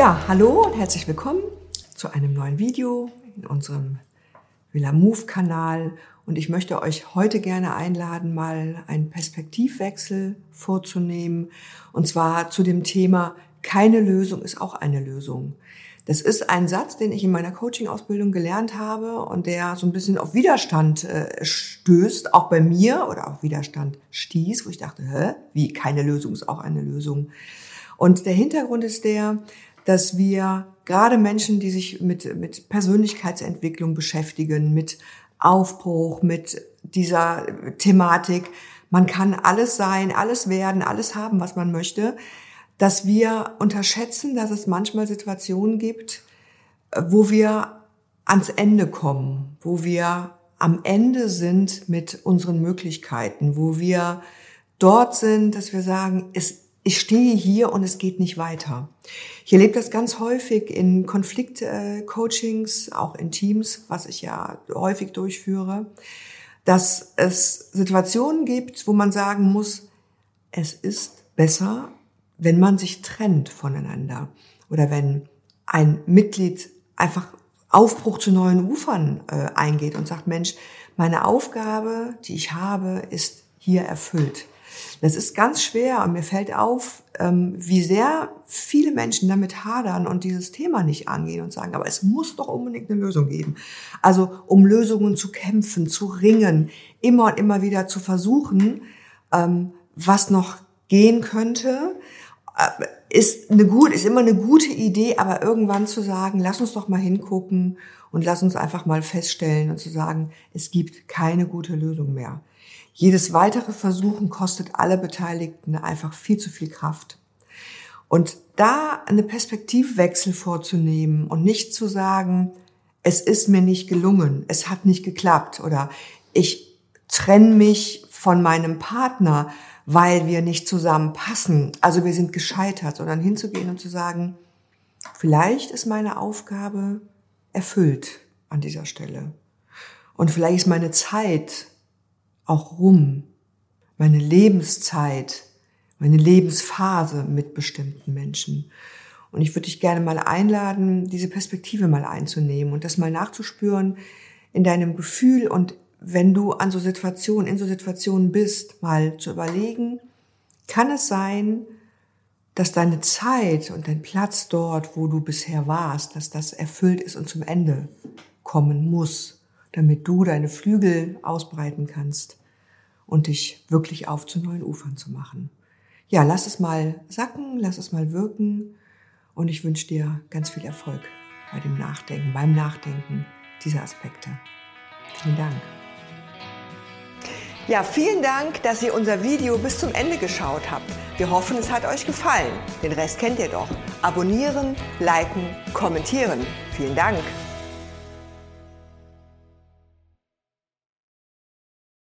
Ja, hallo und herzlich willkommen zu einem neuen Video in unserem Villa Move Kanal. Und ich möchte euch heute gerne einladen, mal einen Perspektivwechsel vorzunehmen. Und zwar zu dem Thema, keine Lösung ist auch eine Lösung. Das ist ein Satz, den ich in meiner Coaching-Ausbildung gelernt habe und der so ein bisschen auf Widerstand äh, stößt, auch bei mir oder auf Widerstand stieß, wo ich dachte, hä, wie keine Lösung ist auch eine Lösung. Und der Hintergrund ist der, dass wir gerade Menschen, die sich mit, mit Persönlichkeitsentwicklung beschäftigen, mit Aufbruch, mit dieser Thematik, man kann alles sein, alles werden, alles haben, was man möchte, dass wir unterschätzen, dass es manchmal Situationen gibt, wo wir ans Ende kommen, wo wir am Ende sind mit unseren Möglichkeiten, wo wir dort sind, dass wir sagen, es ich stehe hier und es geht nicht weiter. Ich erlebe das ganz häufig in Konfliktcoachings, auch in Teams, was ich ja häufig durchführe, dass es Situationen gibt, wo man sagen muss, es ist besser, wenn man sich trennt voneinander oder wenn ein Mitglied einfach Aufbruch zu neuen Ufern äh, eingeht und sagt, Mensch, meine Aufgabe, die ich habe, ist hier erfüllt. Das ist ganz schwer und mir fällt auf, ähm, wie sehr viele Menschen damit hadern und dieses Thema nicht angehen und sagen, aber es muss doch unbedingt eine Lösung geben. Also um Lösungen zu kämpfen, zu ringen, immer und immer wieder zu versuchen, ähm, was noch gehen könnte, äh, ist eine gut, ist immer eine gute Idee, aber irgendwann zu sagen, lass uns doch mal hingucken und lass uns einfach mal feststellen und zu sagen, es gibt keine gute Lösung mehr. Jedes weitere Versuchen kostet alle Beteiligten einfach viel zu viel Kraft. Und da eine Perspektivwechsel vorzunehmen und nicht zu sagen, es ist mir nicht gelungen, es hat nicht geklappt oder ich trenne mich von meinem Partner, weil wir nicht zusammenpassen, also wir sind gescheitert, sondern hinzugehen und zu sagen, vielleicht ist meine Aufgabe erfüllt an dieser Stelle. Und vielleicht ist meine Zeit auch rum. Meine Lebenszeit, meine Lebensphase mit bestimmten Menschen. Und ich würde dich gerne mal einladen, diese Perspektive mal einzunehmen und das mal nachzuspüren in deinem Gefühl und wenn du an so Situationen, in so Situationen bist, mal zu überlegen, kann es sein, dass deine Zeit und dein Platz dort, wo du bisher warst, dass das erfüllt ist und zum Ende kommen muss, damit du deine Flügel ausbreiten kannst und dich wirklich auf zu neuen Ufern zu machen. Ja, lass es mal sacken, lass es mal wirken und ich wünsche dir ganz viel Erfolg bei dem Nachdenken, beim Nachdenken dieser Aspekte. Vielen Dank. Ja, vielen Dank, dass ihr unser Video bis zum Ende geschaut habt. Wir hoffen, es hat euch gefallen. Den Rest kennt ihr doch. Abonnieren, liken, kommentieren. Vielen Dank.